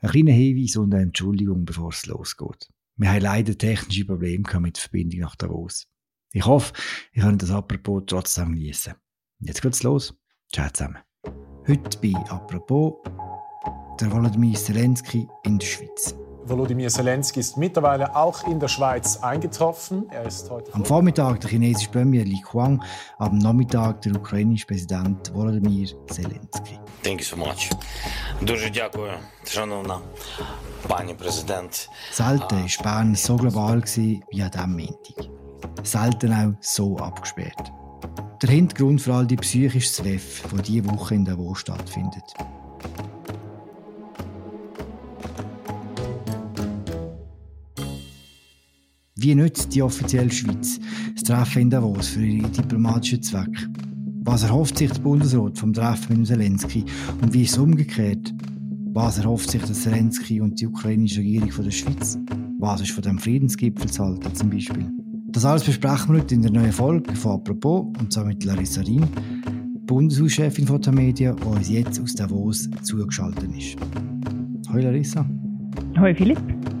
Ein kleiner Hinweis und eine Entschuldigung, bevor es losgeht. Wir haben leider technische Probleme mit der Verbindung nach Davos. Ich hoffe, ihr könnt das Apropos trotzdem genießen. Jetzt geht's los. Ciao zusammen. Heute bei Apropos der Volodymyr Zelensky in der Schweiz. Volodymyr Zelensky ist mittlerweile auch in der Schweiz eingetroffen. Er ist heute am Vormittag der chinesische Premier Li Qiang, am Nachmittag der ukrainische Präsident Volodymyr Zelensky. Thank you so much. Дуже дякую, шановна пані президент. Selten war Bern so global wie an diesem Montag. Selten auch so abgesperrt. Der Hintergrund für all die psychische Zweff, die diese Woche in Davos stattfindet. Wie nützt die offizielle Schweiz das Treffen in Davos für ihre diplomatischen Zwecke? Was erhofft sich der Bundesrat vom Treffen mit Zelensky und wie ist es umgekehrt? Was erhofft sich der Zelensky und die ukrainische Regierung von der Schweiz? Was ist von dem Friedensgipfel zu halten zum Beispiel? Das alles besprechen wir heute in der neuen Folge von «Apropos» und zwar mit Larissa Riem, Bundeshauschefin von der Media, die uns jetzt aus Davos zugeschaltet ist. Hallo Larissa. Hallo Philipp.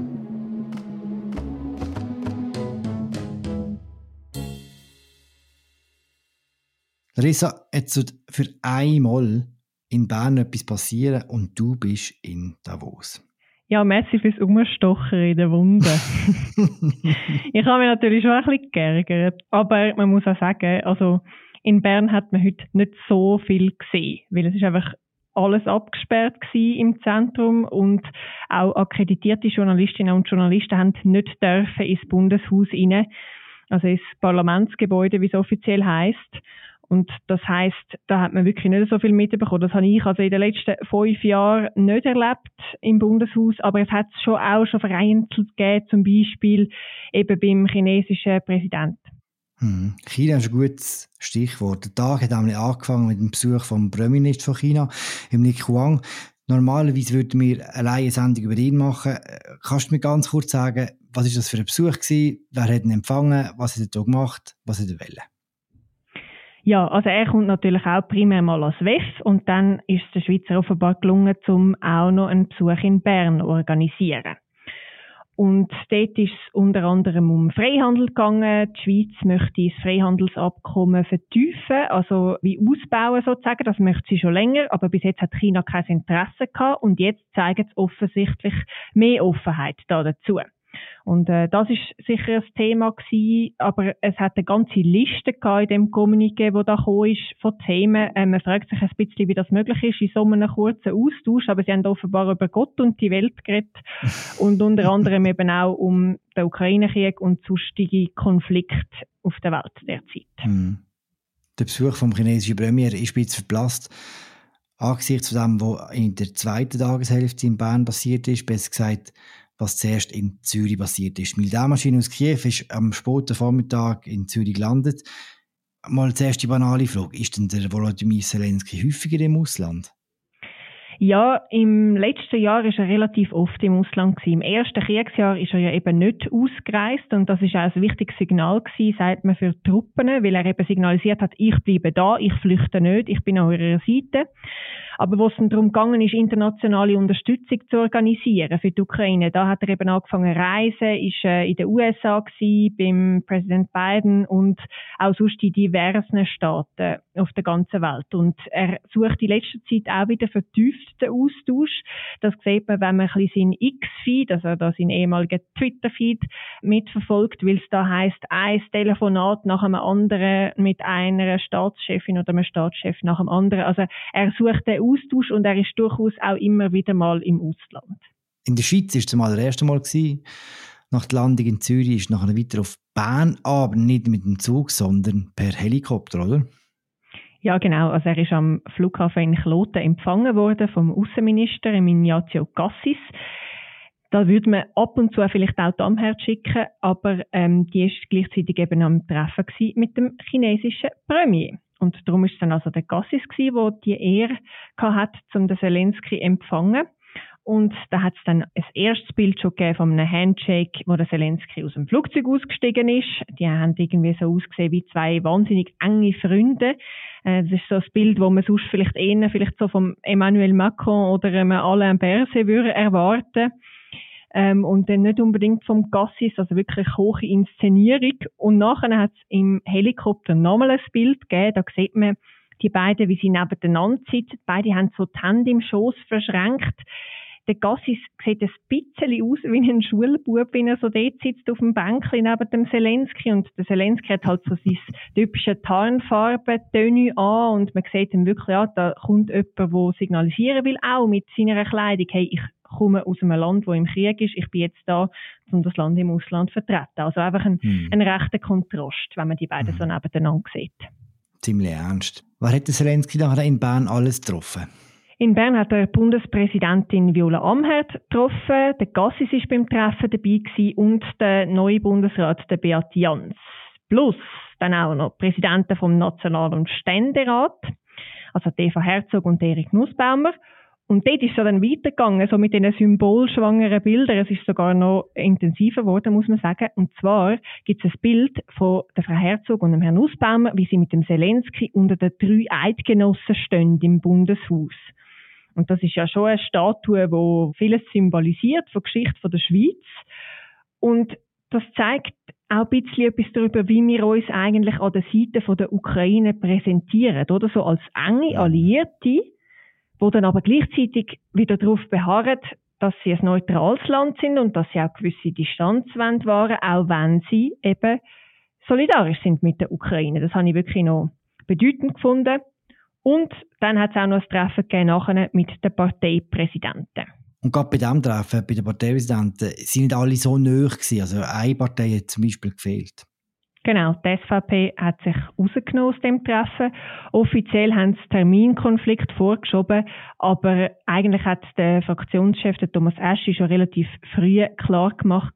Larissa, jetzt wird für einmal in Bern etwas passieren und du bist in Davos. Ja, merci fürs Umstochen in der Wunde. ich habe mich natürlich schon ein bisschen geärgert, aber man muss auch sagen, also in Bern hat man heute nicht so viel gesehen, weil es ist einfach alles abgesperrt im Zentrum und auch akkreditierte Journalistinnen und Journalisten haben nicht dürfen ins Bundeshaus rein, also ins Parlamentsgebäude, wie es offiziell heißt. Und das heißt, da hat man wirklich nicht so viel mitbekommen. Das habe ich also in den letzten fünf Jahren nicht erlebt im Bundeshaus, aber es hat es schon auch schon vereinzelt gegeben, zum Beispiel eben beim chinesischen Präsidenten. Hm. China ist ein gutes Stichwort. Der Tag hat nämlich angefangen mit dem Besuch vom Premierminister von China, im Li Qiang. Normalerweise würden wir alleine eine Sendung über ihn machen. Kannst du mir ganz kurz sagen, was ist das für ein Besuch gewesen? Wer hat ihn empfangen? Was hat er da gemacht? Was hat er wollen? Ja, also er kommt natürlich auch primär mal als WEF und dann ist es der Schweizer offenbar gelungen, um auch noch einen Besuch in Bern zu organisieren. Und dort ist es unter anderem um Freihandel gegangen. Die Schweiz möchte das Freihandelsabkommen vertiefen, also wie ausbauen sozusagen. Das möchte sie schon länger, aber bis jetzt hat China kein Interesse gehabt und jetzt zeigen sie offensichtlich mehr Offenheit da dazu. Und äh, das ist sicher ein Thema gewesen, aber es hat eine ganze Liste in dem Kommuniqué, wo da ist, von Themen. Äh, man fragt sich ein bisschen, wie das möglich ist in so einem kurzen Austausch, aber sie haben offenbar über Gott und die Welt geredet und unter anderem eben auch um den Ukraine-Krieg und sonstige Konflikte auf der Welt derzeit. Hm. Der Besuch vom chinesischen Premier ist ein bisschen verblasst angesichts von dem, was in der zweiten Tageshälfte in Bern passiert ist, besser gesagt was zuerst in Zürich passiert ist. Die Militärmaschine aus Kiew ist am späten Vormittag in Zürich gelandet. Mal zuerst die banale Frage, ist denn der Volodymyr Zelensky häufiger im Ausland? Ja, im letzten Jahr ist er relativ oft im Ausland gewesen. Im ersten Kriegsjahr ist er ja eben nicht ausgereist und das ist auch ein wichtiges Signal gewesen, sagt man für die Truppen, weil er eben signalisiert hat, ich bleibe da, ich flüchte nicht, ich bin an eurer Seite. Aber wo es darum gegangen ist, internationale Unterstützung zu organisieren für die Ukraine, da hat er eben angefangen reisen, ist äh, in den USA gewesen, beim Präsident Biden und auch sonst in diversen Staaten auf der ganzen Welt. Und er sucht in letzter Zeit auch wieder vertieft den Austausch. Das sieht man, wenn man ein bisschen seinen X-Feed, also da seinen ehemaligen Twitter-Feed mitverfolgt, weil es da heißt ein Telefonat nach einem anderen mit einer Staatschefin oder einem Staatschef nach dem anderen. Also er sucht den Austausch und er ist durchaus auch immer wieder mal im Ausland. In der Schweiz war es mal das erste Mal. Gewesen. Nach der Landung in Zürich ist nachher weiter auf Bern, aber nicht mit dem Zug, sondern per Helikopter, oder? Ja, genau. Also er ist am Flughafen in Kloten empfangen worden vom Außenminister Ignazio Cassis. Da würde man ab und zu vielleicht auch Damherd schicken, aber ähm, die ist gleichzeitig eben am Treffen mit dem chinesischen Premier. Und darum ist es dann also der Gassis gewesen, der die Ehre hat, um den Zelensky empfangen. und da hat es dann ein erstes Bild schon gegeben von einem Handshake, wo der Zelensky aus dem Flugzeug ausgestiegen ist. Die haben irgendwie so ausgesehen wie zwei wahnsinnig enge Freunde. Äh, das ist so ein Bild, wo man sonst vielleicht eher vielleicht so vom Emmanuel Macron oder einem Alain Berset würde erwarten. Ähm, und dann nicht unbedingt vom Gassis, also wirklich hohe Inszenierung. Und nachher hat es im Helikopter nochmal ein Bild gegeben, da sieht man die beiden, wie sie nebeneinander sitzen. Beide haben so die Hände im Schoß verschränkt der Gassis sieht ein bisschen aus wie ein Schulbub, wenn er so dort sitzt auf dem Bänkchen neben dem Zelensky. Und der Zelensky hat halt so sein typische Tarnfarben-Töne an und man sieht dann wirklich, ja, da kommt jemand, der signalisieren will, auch mit seiner Kleidung, hey, ich komme aus einem Land, wo im Krieg ist, ich bin jetzt da, um das Land im Ausland zu vertreten. Also einfach ein, hm. ein rechter Kontrast, wenn man die beiden hm. so nebeneinander sieht. Ziemlich ernst. Was hat Zelensky nachher in Bern alles getroffen? In Bern hat er Bundespräsidentin Viola Amherd getroffen, der Gassis ist beim Treffen dabei gewesen und der neue Bundesrat, der Beat Jans. Plus dann auch noch Präsidenten vom National- und Ständerat, also Eva Herzog und Erik Nussbaumer. Und dort ist es dann weitergegangen, so mit diesen symbolschwangeren Bildern. Es ist sogar noch intensiver geworden, muss man sagen. Und zwar gibt es ein Bild von der Frau Herzog und dem Herrn Nussbaumer, wie sie mit dem Zelensky unter den drei Eidgenossen stehen im Bundeshaus. Und das ist ja schon eine Statue, wo vieles symbolisiert von der Geschichte von der Schweiz. Und das zeigt auch ein bisschen etwas darüber, wie wir uns eigentlich an der Seite von der Ukraine präsentieren, oder so als enge Alliierte, wo dann aber gleichzeitig wieder darauf beharren, dass sie ein neutrales Land sind und dass sie auch gewisse Distanz wahren, auch wenn sie eben solidarisch sind mit der Ukraine. Das habe ich wirklich noch bedeutend gefunden. Und dann hat es auch noch ein Treffen gegeben nachher mit den Parteipräsidenten. Und gerade bei diesem Treffen, bei den Parteipräsidenten, sind nicht alle so nöch gewesen. Also eine Partei hat zum Beispiel gefehlt. Genau, die SVP hat sich rausgenommen aus dem Treffen. Offiziell haben sie Terminkonflikt vorgeschoben, aber eigentlich hat der Fraktionschef, der Thomas Aschi, schon relativ früh klar gemacht,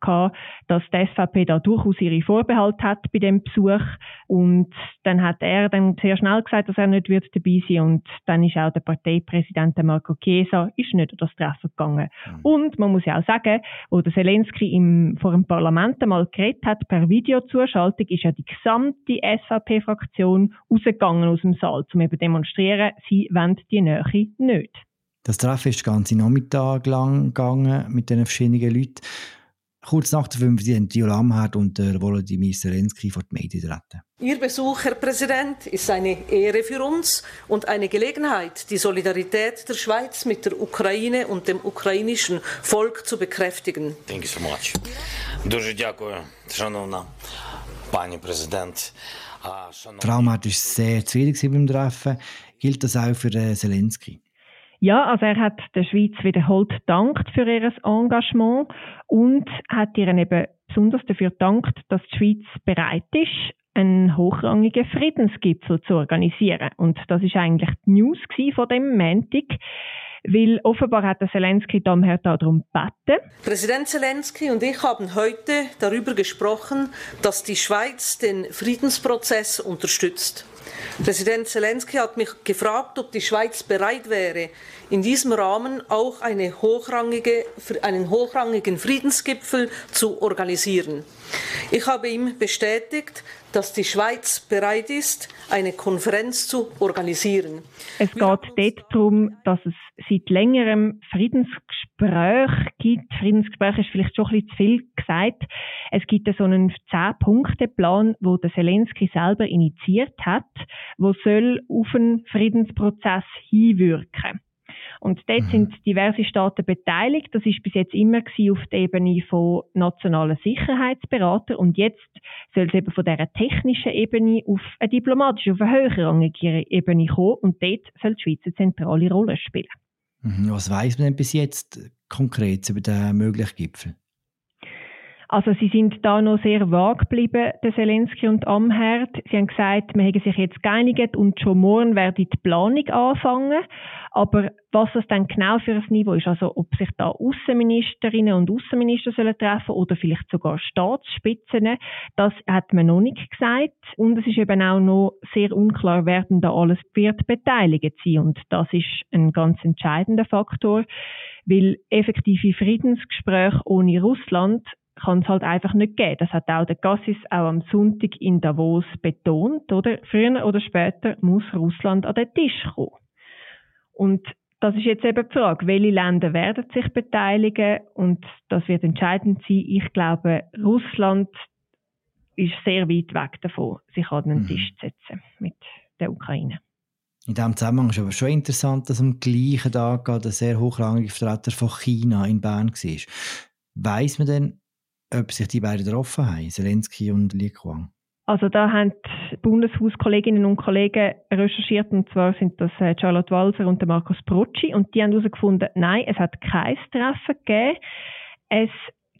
dass die SVP da durchaus ihre Vorbehalte hat bei dem Besuch. Und dann hat er dann sehr schnell gesagt, dass er nicht wird dabei sein und dann ist auch der Parteipräsident Marco Chiesa ist nicht an das Treffen gegangen. Mhm. Und man muss ja auch sagen, wo der Zelensky im, vor dem Parlament einmal geredet hat, per Videozuschaltung, ist ja die gesamte SVP-Fraktion rausgegangen aus dem Saal, um eben demonstrieren, sie wollen die Nähe nicht. Das Treffen ist den ganzen Nachmittag lang gegangen mit den verschiedenen Leuten. Kurz nach der 5 sind Viola Amherd und der Volodymyr Zelensky vor die Medien treten. Ihr Besuch, Herr Präsident, ist eine Ehre für uns und eine Gelegenheit, die Solidarität der Schweiz mit der Ukraine und dem ukrainischen Volk zu bekräftigen. Thank you so much. Дуже дякую, шановна Traumatisch sehr schwierig beim Treffen. Gilt das auch für äh, Zelensky? Ja, also er hat der Schweiz wiederholt dankt für ihr Engagement und hat ihr eben besonders dafür dankt, dass die Schweiz bereit ist, einen hochrangigen Friedensgipfel zu organisieren. Und das ist eigentlich die News von dem Montag. Weil offenbar hat der Zelensky daher darum gebeten. Präsident Zelensky und ich haben heute darüber gesprochen, dass die Schweiz den Friedensprozess unterstützt. Präsident Zelensky hat mich gefragt, ob die Schweiz bereit wäre, in diesem Rahmen auch eine hochrangige, einen hochrangigen Friedensgipfel zu organisieren. Ich habe ihm bestätigt, dass die Schweiz bereit ist, eine Konferenz zu organisieren. Es geht dort darum, dass es seit längerem Friedensgespräch gibt. Friedensgespräch ist vielleicht schon ein bisschen zu viel gesagt. Es gibt so einen Zehn-Punkte-Plan, wo der Zelensky selber initiiert hat, wo soll auf einen Friedensprozess hinwirken. Und dort mhm. sind diverse Staaten beteiligt. Das ist bis jetzt immer auf der Ebene von nationalen Sicherheitsberatern. Und jetzt soll es eben von dieser technischen Ebene auf eine diplomatische, auf eine höherrangige Ebene kommen. Und dort soll die Schweiz eine zentrale Rolle spielen. Mhm. Was weiß man denn bis jetzt konkret über den möglichen Gipfel? Also sie sind da noch sehr vage geblieben, der Zelensky und Amherd. Sie haben gesagt, wir hätten sich jetzt geeinigt und schon morgen werde die Planung anfangen. Aber was das dann genau für ein Niveau ist, also ob sich da Außenministerinnen und Außenminister sollen treffen oder vielleicht sogar Staatsspitzen, das hat man noch nicht gesagt. Und es ist eben auch noch sehr unklar, wer denn da alles wird beteiligt sein. Und das ist ein ganz entscheidender Faktor, weil effektive Friedensgespräche ohne Russland kann es halt einfach nicht geben. Das hat auch der Gassis auch am Sonntag in Davos betont, oder? Früher oder später muss Russland an den Tisch kommen. Und das ist jetzt eben die Frage, welche Länder werden sich beteiligen und das wird entscheidend sein. Ich glaube, Russland ist sehr weit weg davon, sich an den mhm. Tisch zu setzen mit der Ukraine. In diesem Zusammenhang ist aber schon interessant, dass am gleichen Tag ein sehr hochrangige Vertreter von China in Bern war. Weiss man denn, ob sich die beiden getroffen haben, Zelensky und Li Kuang? Also da haben Bundeshauskolleginnen und Kollegen recherchiert und zwar sind das äh, Charlotte Walser und Markus Brocci und die haben herausgefunden, nein, es hat kein Treffen gegeben. Es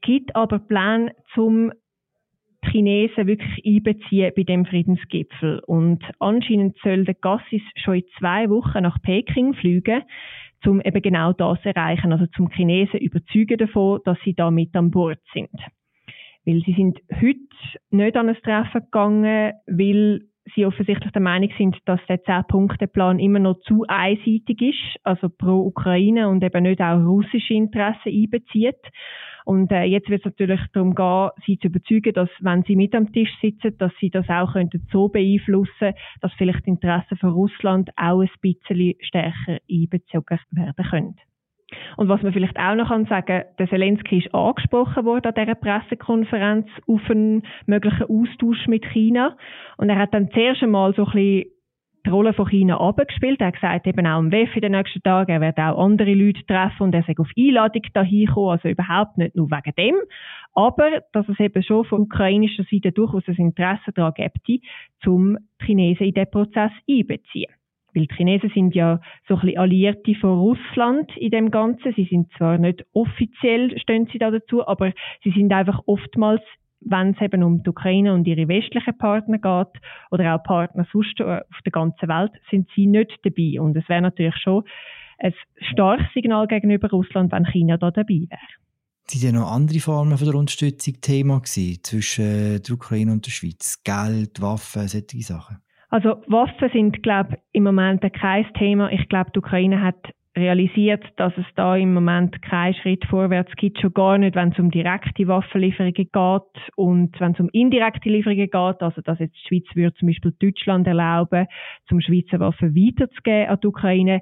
gibt aber Pläne, zum die Chinesen wirklich einbeziehen bei dem Friedensgipfel. Und anscheinend soll der Gassis schon in zwei Wochen nach Peking fliegen, um eben genau das zu erreichen, also zum Chinesen überzeugen davon, dass sie da mit an Bord sind. Weil sie sind heute nicht an ein Treffen gegangen, weil sie offensichtlich der Meinung sind, dass der Zehn-Punkte-Plan immer noch zu einseitig ist, also pro Ukraine und eben nicht auch russische Interessen einbezieht. Und äh, jetzt wird es natürlich darum gehen, sie zu überzeugen, dass wenn sie mit am Tisch sitzen, dass sie das auch könnten so beeinflussen, dass vielleicht die Interessen von Russland auch ein bisschen stärker einbezogen werden können. Und was man vielleicht auch noch sagen kann der Zelensky ist angesprochen worden an dieser Pressekonferenz auf einen möglichen Austausch mit China. Und er hat dann zuerst einmal so ein bisschen die Rolle von China abgespielt. Er hat gesagt, eben auch im WEF in den nächsten Tagen, er wird auch andere Leute treffen und er sei auf Einladung dahin kommen, also überhaupt nicht nur wegen dem. Aber, dass es eben schon von ukrainischer Seite durchaus ein Interesse daran gibt, um die Chinesen in diesen Prozess einbeziehen. Weil die Chinesen sind ja so ein bisschen Alliierte von Russland in dem Ganzen. Sie sind zwar nicht offiziell, stehen sie da dazu, aber sie sind einfach oftmals, wenn es eben um die Ukraine und ihre westlichen Partner geht, oder auch Partner sonst auf der ganzen Welt, sind sie nicht dabei. Und es wäre natürlich schon ein starkes Signal gegenüber Russland, wenn China da dabei wäre. Sind ja noch andere Formen von der Unterstützung Thema gewesen, zwischen der Ukraine und der Schweiz? Geld, Waffen, solche Sachen? Also Waffen sind, glaube ich, im Moment kein Thema. Ich glaube, die Ukraine hat realisiert, dass es da im Moment keinen Schritt vorwärts gibt, schon gar nicht, wenn es um direkte Waffenlieferungen geht und wenn es um indirekte Lieferungen geht, also dass jetzt die Schweiz würde zum Beispiel Deutschland erlauben, zum Schweizer Waffen weiterzugeben an die Ukraine.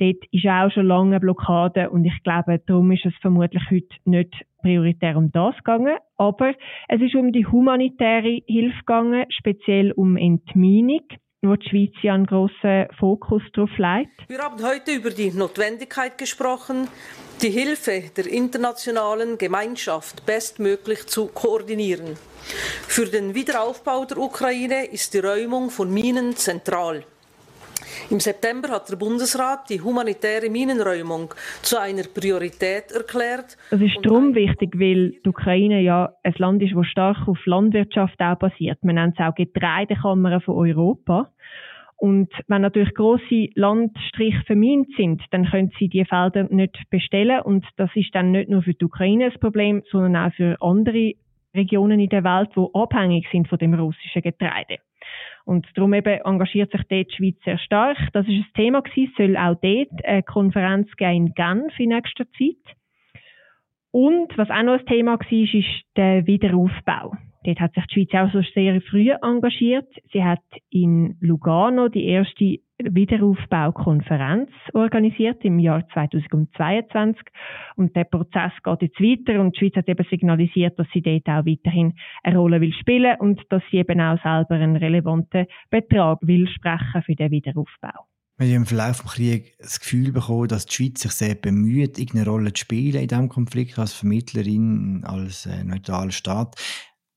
Dort ist auch schon lange eine Blockade und ich glaube, darum ist es vermutlich heute nicht prioritär um das gegangen. Aber es ist um die humanitäre Hilfe gegangen, speziell um Entminung wo die Schweiz ja einen grossen Fokus darauf legt. Wir haben heute über die Notwendigkeit gesprochen, die Hilfe der internationalen Gemeinschaft bestmöglich zu koordinieren. Für den Wiederaufbau der Ukraine ist die Räumung von Minen zentral. Im September hat der Bundesrat die humanitäre Minenräumung zu einer Priorität erklärt. Das ist darum wichtig, weil die Ukraine ja ein Land ist, das stark auf Landwirtschaft auch basiert. Man nennt es auch Getreidekammern von Europa. Und wenn natürlich große Landstriche vermint sind, dann können sie die Felder nicht bestellen. Und das ist dann nicht nur für die Ukraine ein Problem, sondern auch für andere Regionen in der Welt, die abhängig sind von dem russischen Getreide. Und darum eben engagiert sich dort die Schweiz sehr stark. Das ist ein Thema gewesen, soll auch dort eine Konferenz geben in Genf in nächster Zeit. Und was auch noch ein Thema war, ist der Wiederaufbau. Dort hat sich die Schweiz auch so sehr früh engagiert. Sie hat in Lugano die erste Wiederaufbaukonferenz organisiert im Jahr 2022. Und der Prozess geht jetzt weiter und die Schweiz hat eben signalisiert, dass sie dort auch weiterhin eine Rolle will spielen und dass sie eben auch selber einen relevanten Betrag will sprechen für den Wiederaufbau. Wir haben im Verlauf des Krieges das Gefühl bekommen, dass die Schweiz sich sehr bemüht, irgendeine Rolle zu spielen in diesem Konflikt als Vermittlerin, als äh, neutraler Staat.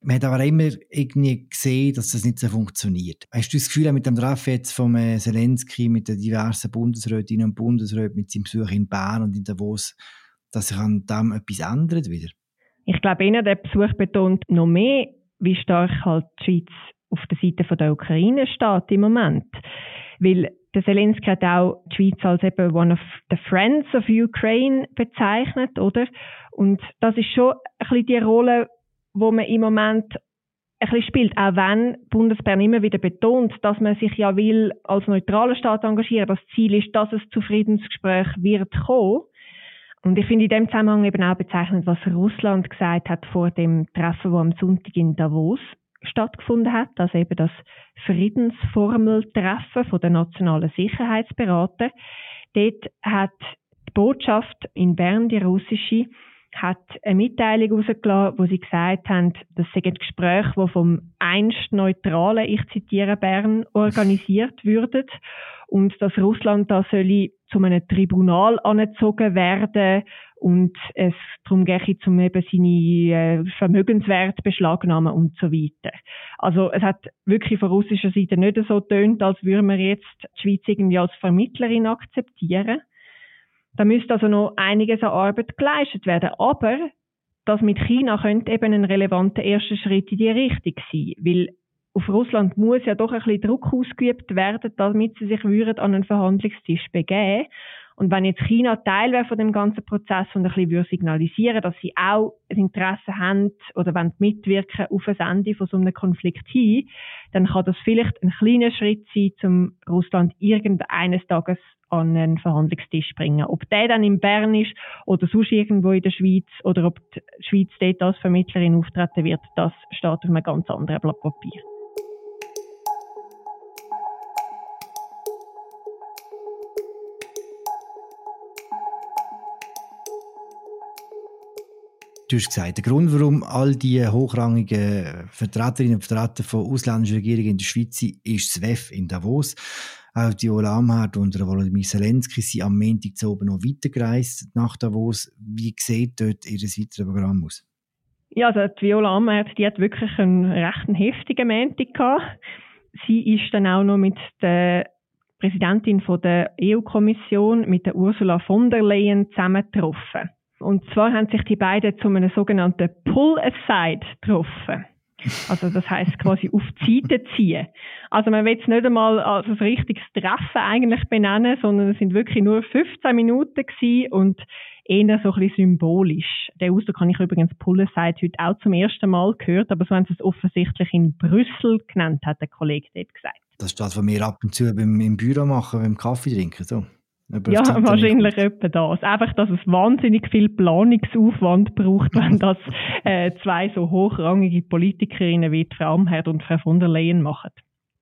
Man hat aber immer irgendwie gesehen, dass das nicht so funktioniert. Hast du das Gefühl, mit dem Treffen jetzt von äh, Zelensky, mit den diversen Bundesrätinnen und Bundesräten, mit seinem Besuch in Bern und in Davos, dass sich an dem etwas ändert wieder? Ich glaube, eher der Besuch betont noch mehr, wie stark halt die Schweiz auf der Seite der Ukraine steht im Moment. Weil der Zelensky hat auch die Schweiz als eben one of the friends of Ukraine bezeichnet, oder? Und das ist schon ein bisschen die Rolle, wo man im Moment ein bisschen spielt, auch wenn Bundesbern immer wieder betont, dass man sich ja will als neutraler Staat engagieren. Das Ziel ist, dass es zu Friedensgespräch wird kommen. Und ich finde in dem Zusammenhang eben auch bezeichnend, was Russland gesagt hat vor dem Treffen, wo am Sonntag in Davos stattgefunden hat, also eben das Friedensformeltreffen von der nationalen Sicherheitsberater. Dort hat die Botschaft in Bern, die russische, hat eine Mitteilung herausgelassen, wo sie gesagt haben, das sind Gespräche, die vom einst neutralen, ich zitiere Bern, organisiert würden und dass Russland da soll zu einem Tribunal angezogen werden und es darum gehe, um eben seine äh, Vermögenswerte beschlagnahmen und so weiter. Also es hat wirklich von russischer Seite nicht so tönt, als würden wir jetzt die Schweiz irgendwie als Vermittlerin akzeptieren. Da müsste also noch einiges an Arbeit geleistet werden. Aber das mit China könnte eben ein relevanter erster Schritt in die Richtung sein, weil auf Russland muss ja doch ein bisschen Druck ausgeübt werden, damit sie sich würden an einen Verhandlungstisch begeben. Und wenn jetzt China Teil wäre von dem ganzen Prozess und ein bisschen würde signalisieren, dass sie auch ein Interesse haben oder wollen mitwirken auf ein Ende von so einem Konflikt hin, dann kann das vielleicht ein kleiner Schritt sein, um Russland irgendeines Tages an einen Verhandlungstisch bringen. Ob der dann in Bern ist oder sonst irgendwo in der Schweiz oder ob die Schweiz dort als Vermittlerin auftreten wird, das steht auf einem ganz anderen Blatt Papier. Du hast gesagt, der Grund, warum all die hochrangigen Vertreterinnen und Vertreter von ausländischen Regierungen in der Schweiz sind, ist das WEF in Davos. Auch die Ola Amherd und der Volodymyr Zelensky sind am Montag zu oben noch weitergereist nach Davos. Wie sieht dort ihr weiteres Programm aus? Ja, also die Viola Amherd, die hat wirklich einen recht heftigen Montag gehabt. Sie ist dann auch noch mit der Präsidentin von der EU-Kommission, mit der Ursula von der Leyen, zusammengetroffen. Und zwar haben sich die beiden zu einem sogenannten Pull-Aside getroffen. Also das heißt quasi auf die Seite ziehen. Also man will es nicht einmal als ein richtiges Treffen eigentlich benennen, sondern es sind wirklich nur 15 Minuten gewesen und eher so ein bisschen symbolisch. Den Ausdruck habe ich übrigens Pull-Aside heute auch zum ersten Mal gehört, aber so haben sie es offensichtlich in Brüssel genannt, hat der Kollege dort gesagt. Das ist das, was wir ab und zu beim, im Büro machen, beim Kaffee trinken, so. Ja, wahrscheinlich etwa das. Einfach, dass es wahnsinnig viel Planungsaufwand braucht, wenn das äh, zwei so hochrangige Politikerinnen wie Frau Amherd und Frau von der Leyen machen.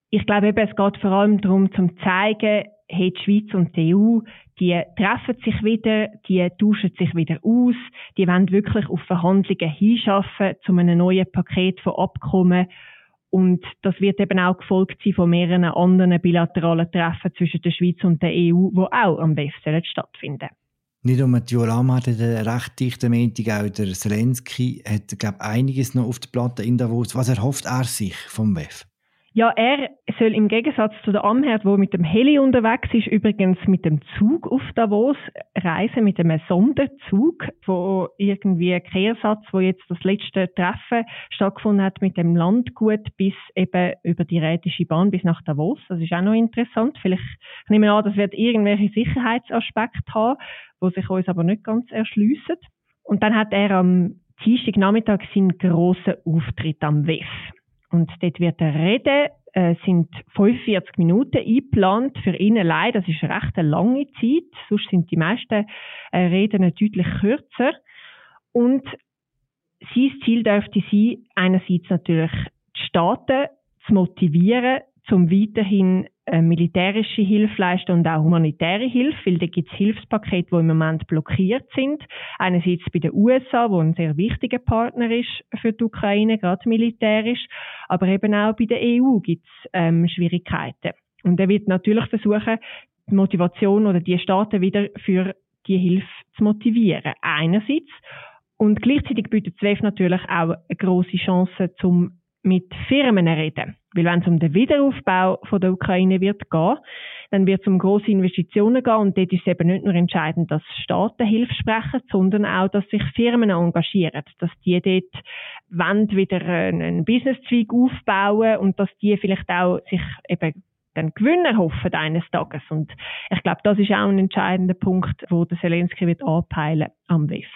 Ich glaube eben, es geht vor allem darum, zum zeigen, hey, die Schweiz und die EU, die treffen sich wieder, die tauschen sich wieder aus, die wollen wirklich auf Verhandlungen hinschaffen, zu einem neuen Paket von Abkommen und das wird eben auch gefolgt sein von mehreren anderen bilateralen Treffen zwischen der Schweiz und der EU, die auch am WEF stattfinden nicht nur die Joram hat einen recht dichten Montag, auch der Zelensky hat, glaube einiges noch auf der Platte in Davos. Was erhofft er sich vom WEF? Ja, er soll im Gegensatz zu der Amherd, wo mit dem Heli unterwegs ist, übrigens mit dem Zug auf Davos reisen, mit einem Sonderzug, wo irgendwie ein Kehrsatz, wo jetzt das letzte Treffen stattgefunden hat mit dem Landgut bis eben über die Rätische Bahn bis nach Davos. Das ist auch noch interessant. Vielleicht nehmen wir an, das wird irgendwelche Sicherheitsaspekte haben, wo sich uns aber nicht ganz erschliessen. Und dann hat er am Dienstagnachmittag seinen grossen Auftritt am WEF. Und dort wird er reden, äh, sind 45 Minuten eingeplant für ihn allein. Das ist recht eine lange Zeit. Sonst sind die meisten äh, Reden deutlich kürzer. Und sein Ziel dürfte sein, einerseits natürlich die Staaten zu motivieren, zum weiterhin äh, militärische Hilfe leisten und auch humanitäre Hilfe, weil da gibt es Hilfspakete, die im Moment blockiert sind. Einerseits bei den USA, wo ein sehr wichtiger Partner ist für die Ukraine, gerade militärisch, aber eben auch bei der EU gibt es ähm, Schwierigkeiten. Und er wird natürlich versuchen, die Motivation oder die Staaten wieder für die Hilfe zu motivieren. Einerseits. Und gleichzeitig bietet ZWEF natürlich auch eine große Chance, zum mit Firmen reden. Weil wenn es um den Wiederaufbau von der Ukraine wird gehen, dann wird es um grosse Investitionen gehen und dort ist es eben nicht nur entscheidend, dass Staaten Hilfe sprechen, sondern auch, dass sich Firmen engagieren, dass die dort wollen, wieder einen Businesszweig aufbauen und dass die vielleicht auch sich eben dann Gewinner hoffen eines Tages. Und ich glaube, das ist auch ein entscheidender Punkt, wo der Zelensky wird anpeilen am WEF.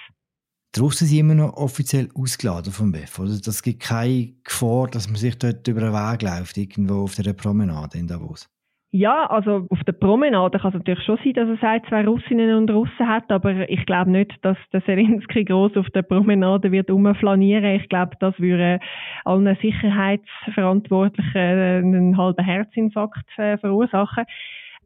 Die Russen sind immer noch offiziell ausgeladen vom WEF. Oder? Das gibt keine Gefahr, dass man sich dort über den Weg läuft, irgendwo auf der Promenade in Davos. Ja, also auf der Promenade kann es natürlich schon sein, dass er sagt, zwei Russinnen und Russen hat, aber ich glaube nicht, dass der Zelensky groß auf der Promenade wird umflanieren. Ich glaube, das würde allen Sicherheitsverantwortlichen einen halben Herzinfarkt äh, verursachen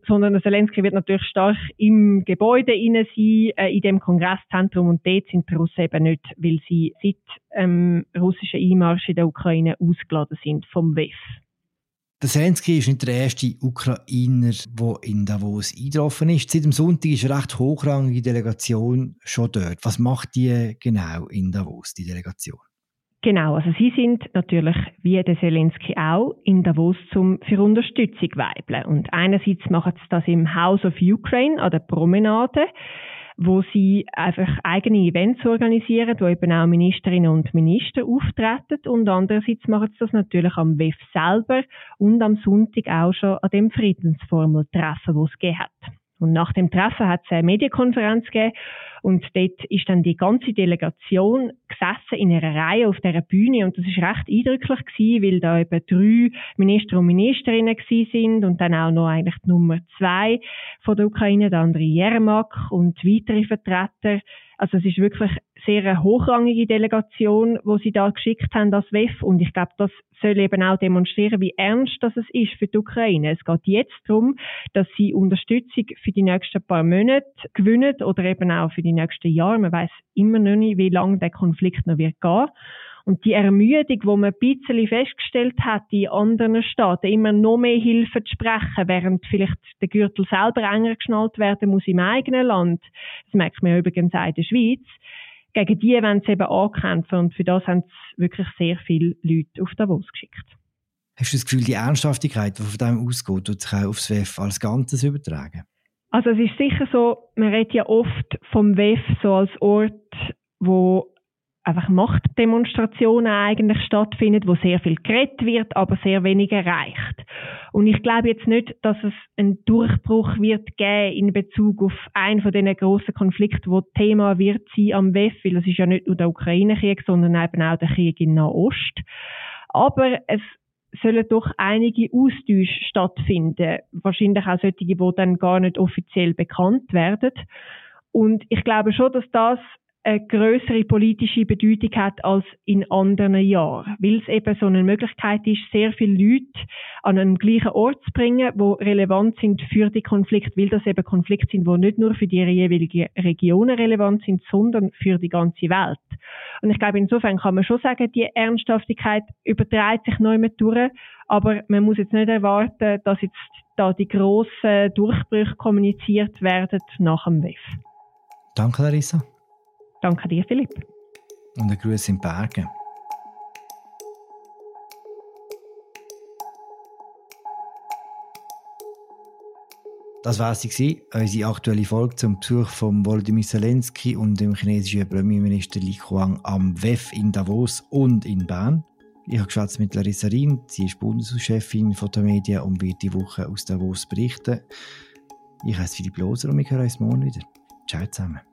sondern der Zelensky wird natürlich stark im Gebäude inne sein, äh, in dem Kongresszentrum und dort sind die Russen eben nicht, weil sie seit ähm, russischen Einmarsch in der Ukraine ausgeladen sind vom WEF. Der Zelensky ist nicht der erste Ukrainer, der in Davos eingetroffen ist. Seit dem Sonntag ist eine recht hochrangige Delegation schon dort. Was macht die genau in Davos, die Delegation? Genau, also sie sind natürlich, wie der Zelensky auch, in Davos zum, für Unterstützung weibeln. Und einerseits machen sie das im House of Ukraine an der Promenade wo sie einfach eigene Events organisieren, wo eben auch Ministerinnen und Minister auftreten und andererseits machen sie das natürlich am WEF selber und am Sonntag auch schon an dem Friedensformeltreffen, wo es gegeben hat. Und nach dem Treffen hat es eine Medienkonferenz gegeben und dort ist dann die ganze Delegation gesessen in einer Reihe auf dieser Bühne. Und das ist recht eindrücklich gewesen, weil da eben drei Minister und Ministerinnen gewesen sind und dann auch noch eigentlich die Nummer zwei von der Ukraine, der andere Jermak und weitere Vertreter. Also es ist wirklich sehr hochrangige Delegation, wo sie da geschickt haben, das WEF. Und ich glaube, das soll eben auch demonstrieren, wie ernst das ist für die Ukraine. Es geht jetzt darum, dass sie Unterstützung für die nächsten paar Monate gewinnen oder eben auch für die nächsten Jahre. Man weiß immer noch nicht, wie lange der Konflikt noch wird gehen. Und die Ermüdung, die man ein bisschen festgestellt hat in anderen Staaten, immer noch mehr Hilfe zu sprechen, während vielleicht der Gürtel selber enger geschnallt werden muss im eigenen Land, das merkt man übrigens auch in der Schweiz, gegen die wollen sie eben ankämpfen und für das haben sie wirklich sehr viele Leute auf Davos geschickt. Hast du das Gefühl, die Ernsthaftigkeit, die von dem ausgeht, wird sich auch aufs WEF als Ganzes übertragen? Also es ist sicher so, man redet ja oft vom WEF so als Ort, wo einfach Machtdemonstrationen eigentlich stattfinden, wo sehr viel geredet wird, aber sehr wenig erreicht. Und ich glaube jetzt nicht, dass es einen Durchbruch wird geben in Bezug auf einen von diesen grossen Konflikten, wo Thema wird sein am WEF, weil es ist ja nicht nur der Ukraine-Krieg, sondern eben auch der Krieg in Nahost. Aber es sollen doch einige Austausche stattfinden. Wahrscheinlich auch solche, die dann gar nicht offiziell bekannt werden. Und ich glaube schon, dass das eine größere politische Bedeutung hat als in anderen Jahren, weil es eben so eine Möglichkeit ist, sehr viele Leute an einen gleichen Ort zu bringen, wo relevant sind für die Konflikte, weil das eben Konflikte sind, wo nicht nur für die jeweiligen Regionen relevant sind, sondern für die ganze Welt. Und ich glaube, insofern kann man schon sagen, die Ernsthaftigkeit überträgt sich neu mit durch, aber man muss jetzt nicht erwarten, dass jetzt da die grossen Durchbrüche kommuniziert werden nach dem WEF. Danke, Larissa. Danke dir, Philipp. Und ein Gruß in Bergen. Das war sie, unsere aktuelle Folge zum Besuch von Volodymyr Zelensky und dem chinesischen Premierminister Li Qiang am WEF in Davos und in Bern. Ich habe mit Larissa Riem, sie ist Bundeshauschefin von der Medien und wird die Woche aus Davos berichten. Ich heiße Philipp Loser und wir hören uns morgen wieder. Ciao zusammen.